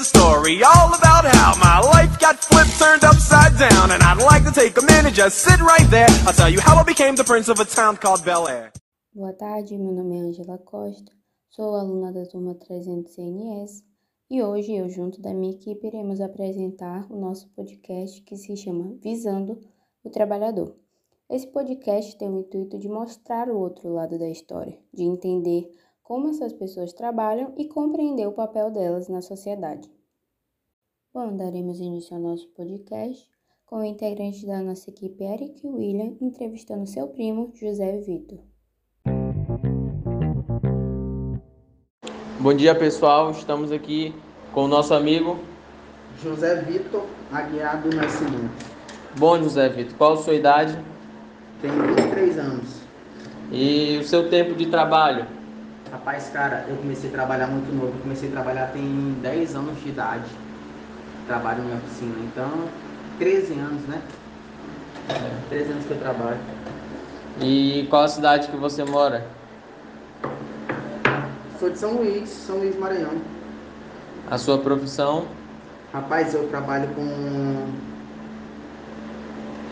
a story all about how my life got flipped, turned upside down. And I'd like to take a minute, just sit right there. I'll tell you how I became the prince of a town called Bel Air. Boa tarde, meu nome é Angela Costa, sou aluna da turma 300 CNS e hoje eu, junto da minha equipe, iremos apresentar o nosso podcast que se chama Visando o Trabalhador. Esse podcast tem o intuito de mostrar o outro lado da história, de entender como essas pessoas trabalham e compreender o papel delas na sociedade. Bom, daremos início ao nosso podcast com o integrante da nossa equipe Eric William entrevistando seu primo José Vitor. Bom dia pessoal, estamos aqui com o nosso amigo José Vitor Aguiar do Nascimento. Bom José Vitor, qual a sua idade? Tenho 23 anos. E o seu tempo de trabalho? Rapaz, cara, eu comecei a trabalhar muito novo. Eu comecei a trabalhar tem 10 anos de idade. Trabalho em oficina. Então, 13 anos, né? É, 13 anos que eu trabalho. E qual a cidade que você mora? Sou de São Luís, São Luís Maranhão. A sua profissão? Rapaz, eu trabalho com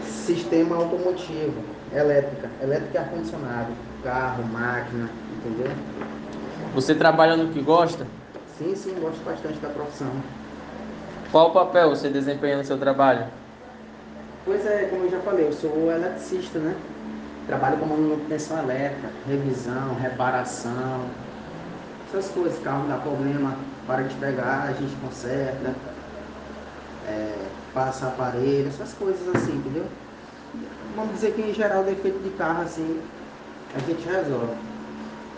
sistema automotivo, elétrica, elétrica e ar-condicionado, carro, máquina, entendeu? Você trabalha no que gosta? Sim, sim, gosto bastante da profissão. Qual papel você desempenha no seu trabalho? Pois é, como eu já falei, eu sou eletricista, né? Trabalho com manutenção elétrica, revisão, reparação, essas coisas, carro dá problema, para de pegar, a gente conserta, é, passa aparelho, essas coisas assim, entendeu? Vamos dizer que em geral defeito de carro assim, a gente resolve.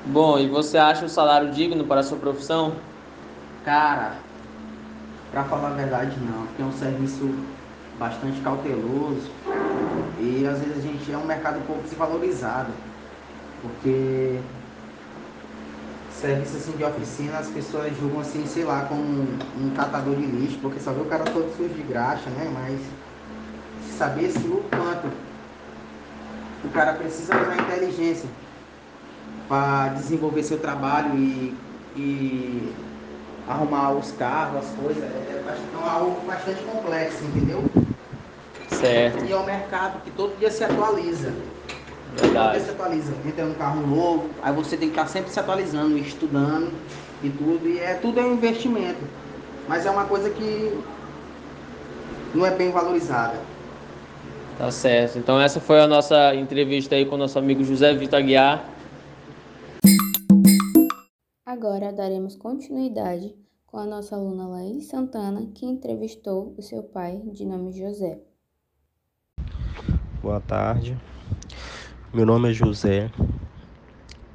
Bom, e você acha o salário digno para a sua profissão? Cara, pra falar a verdade não, porque é um serviço bastante cauteloso e às vezes a gente é um mercado um pouco desvalorizado, porque serviço assim de oficina, as pessoas julgam assim, sei lá, como um, um catador de lixo, porque só vê o cara todo sujo de graxa, né? Mas saber assim, o quanto o cara precisa usar inteligência para desenvolver seu trabalho e, e arrumar os carros, as coisas, é, é algo bastante complexo, entendeu? Certo. E é um mercado que todo dia se atualiza. Verdade. Todo dia se atualiza. Entra um carro novo, aí você tem que estar sempre se atualizando, estudando e tudo. E é tudo é um investimento. Mas é uma coisa que não é bem valorizada. Tá certo. Então essa foi a nossa entrevista aí com o nosso amigo José Vitor Aguiar. Agora daremos continuidade com a nossa aluna Laís Santana, que entrevistou o seu pai, de nome José. Boa tarde. Meu nome é José.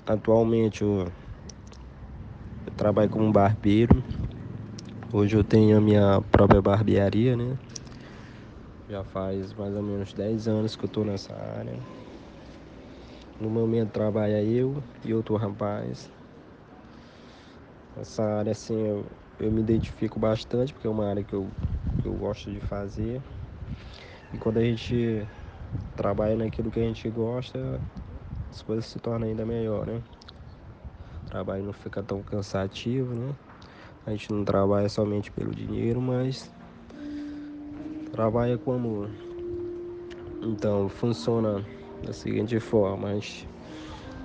Atualmente eu, eu trabalho como barbeiro. Hoje eu tenho a minha própria barbearia, né? Já faz mais ou menos 10 anos que eu tô nessa área. No momento trabalha eu e outro rapaz. Essa área assim eu, eu me identifico bastante porque é uma área que eu, que eu gosto de fazer. E quando a gente trabalha naquilo que a gente gosta, as coisas se tornam ainda melhor, né? O trabalho não fica tão cansativo, né? A gente não trabalha somente pelo dinheiro, mas trabalha com amor. Então funciona da seguinte forma, a gente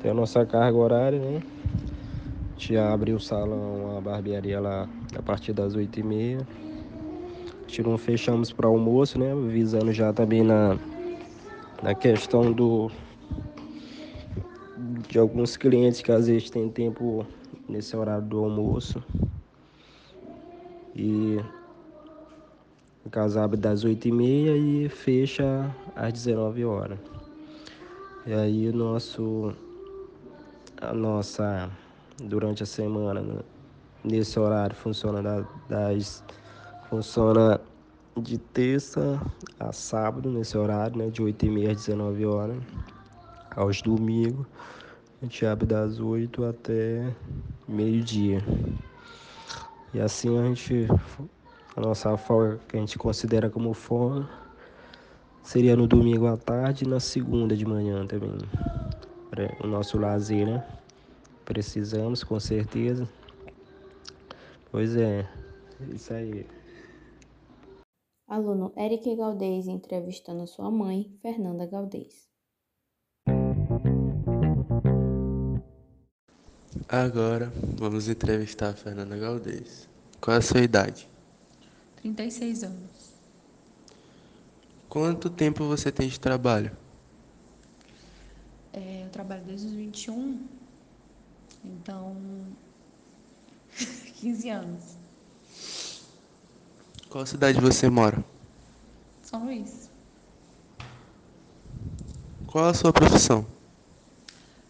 tem a nossa carga horária, né? A gente abre o salão, a barbearia lá a partir das 8h30. A gente não fechamos para almoço, né? Visando já também na, na questão do de alguns clientes que às vezes tem tempo nesse horário do almoço. E a casa abre das 8h30 e fecha às 19 horas. E aí o nosso a nossa durante a semana né, nesse horário funciona das funciona de terça a sábado nesse horário, né, de 8h30 às 19 horas. Aos domingos a gente abre das 8 até meio-dia. E assim a gente a nossa folga que a gente considera como folga seria no domingo à tarde e na segunda de manhã também. O nosso lazer, né? Precisamos com certeza. Pois é. Isso aí. Aluno Eric Galdês entrevistando sua mãe, Fernanda Galdês. Agora vamos entrevistar a Fernanda Galdês. Qual é a sua idade? 36 anos. Quanto tempo você tem de trabalho? É, eu trabalho desde os 21, então 15 anos. Qual cidade você mora? São Luís. Qual a sua profissão?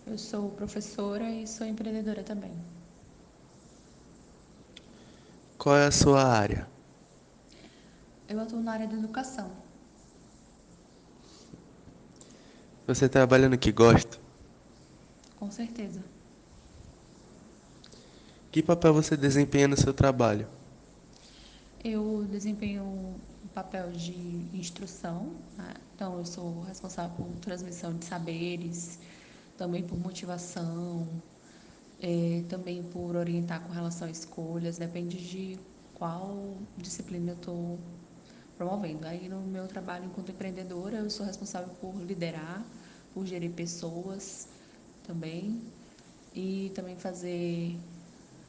Eu sou professora e sou empreendedora também. Qual é a sua área? Eu atuo na área da educação. Você trabalha no que gosta? Com certeza. Que papel você desempenha no seu trabalho? Eu desempenho um papel de instrução, né? então eu sou responsável por transmissão de saberes, também por motivação, é, também por orientar com relação a escolhas, depende de qual disciplina eu estou promovendo. Aí no meu trabalho enquanto empreendedora, eu sou responsável por liderar, por gerir pessoas também e também fazer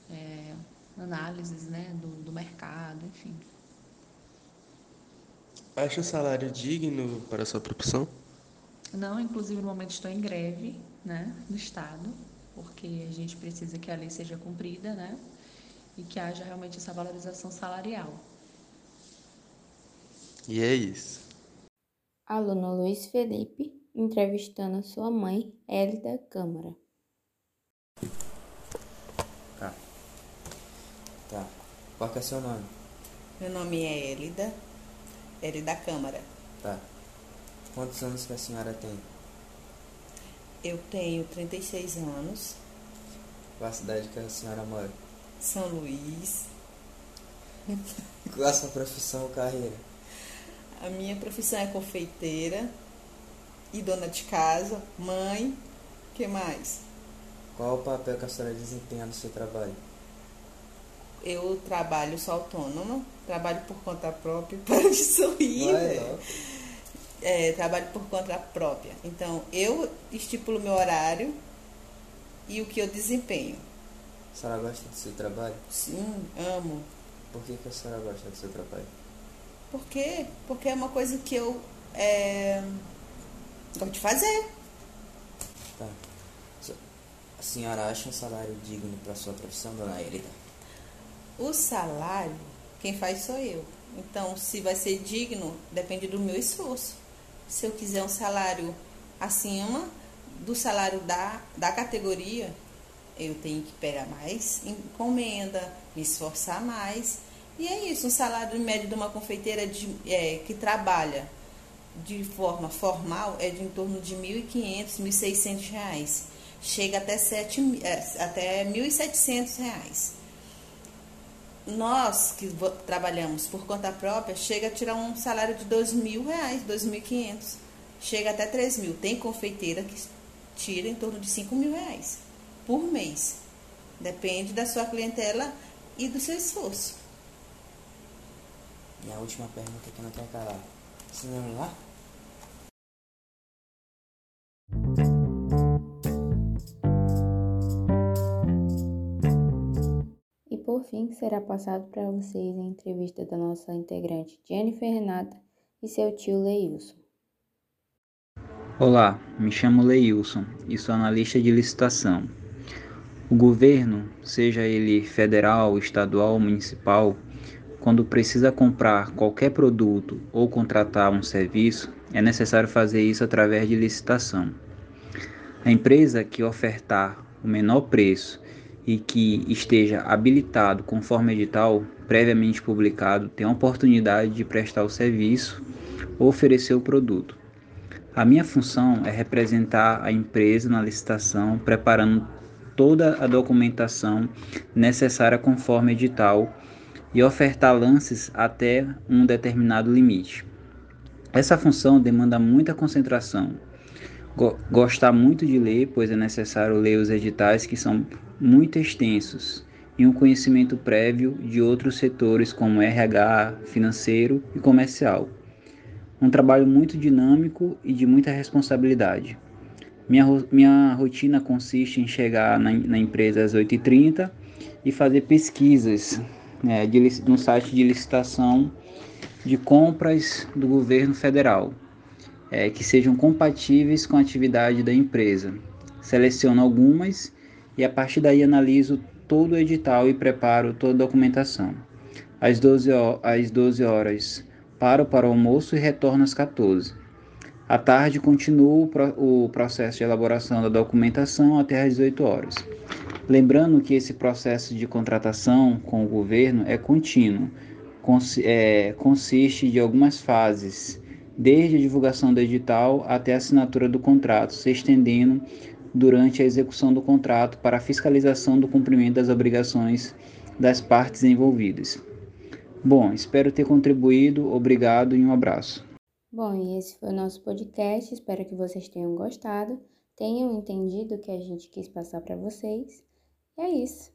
é, análises né, do, do mercado, enfim. Acha o salário digno para a sua profissão? Não, inclusive no momento estou em greve né, do Estado, porque a gente precisa que a lei seja cumprida né, e que haja realmente essa valorização salarial. E é isso. Aluno Luiz Felipe entrevistando sua mãe, Hélida Câmara. Tá. Tá. Qual que é seu nome? Meu nome é Hélida, Hélida Câmara. Tá. Quantos anos que a senhora tem? Eu tenho 36 anos, Qual a cidade que a senhora mora? São Luís. Qual a sua profissão ou carreira? A minha profissão é confeiteira e dona de casa, mãe. que mais? Qual o papel que a senhora desempenha no seu trabalho? Eu trabalho, sou autônoma, trabalho por conta própria, para de sorrir. Vai, velho. É, trabalho por conta própria. Então, eu estipulo meu horário e o que eu desempenho. A senhora gosta do seu trabalho? Sim, amo. Por que, que a senhora gosta do seu trabalho? Por quê? Porque é uma coisa que eu é, gosto de fazer. Tá. A senhora acha um salário digno para sua profissão, dona Elida? O salário, quem faz sou eu. Então, se vai ser digno, depende do meu esforço. Se eu quiser um salário acima do salário da, da categoria, eu tenho que pegar mais encomenda, me esforçar mais. E é isso, um salário médio de uma confeiteira de, é, que trabalha de forma formal é de em torno de R$ 1.500, 1.600 reais. Chega até, é, até 1.700 reais. Nós que trabalhamos por conta própria, chega a tirar um salário de 2.000 reais, R$ 2.500. Chega até R$ 3.000. Tem confeiteira que tira em torno de 5.000 reais por mês. Depende da sua clientela e do seu esforço. E a última pergunta que não quer calar. Você lembra lá? E por fim, será passado para vocês a entrevista da nossa integrante Jennifer Renata e seu tio Leilson. Olá, me chamo Leilson e sou analista de licitação. O governo, seja ele federal, estadual ou municipal, quando precisa comprar qualquer produto ou contratar um serviço, é necessário fazer isso através de licitação. A empresa que ofertar o menor preço e que esteja habilitado conforme edital previamente publicado tem a oportunidade de prestar o serviço ou oferecer o produto. A minha função é representar a empresa na licitação, preparando toda a documentação necessária conforme edital e ofertar lances até um determinado limite. Essa função demanda muita concentração. Go- Gostar muito de ler, pois é necessário ler os editais que são muito extensos e um conhecimento prévio de outros setores como RH, financeiro e comercial. Um trabalho muito dinâmico e de muita responsabilidade. Minha, minha rotina consiste em chegar na, na empresa às 8h30 e fazer pesquisas né, de, no site de licitação de compras do governo federal, é, que sejam compatíveis com a atividade da empresa. Seleciono algumas e a partir daí analiso todo o edital e preparo toda a documentação. Às 12, às 12 horas paro para o almoço e retorno às 14. À tarde continuo o processo de elaboração da documentação até às 18 horas. Lembrando que esse processo de contratação com o governo é contínuo, é, consiste de algumas fases, desde a divulgação do edital até a assinatura do contrato, se estendendo durante a execução do contrato para a fiscalização do cumprimento das obrigações das partes envolvidas. Bom, espero ter contribuído, obrigado e um abraço. Bom, e esse foi o nosso podcast, espero que vocês tenham gostado, tenham entendido o que a gente quis passar para vocês é isso.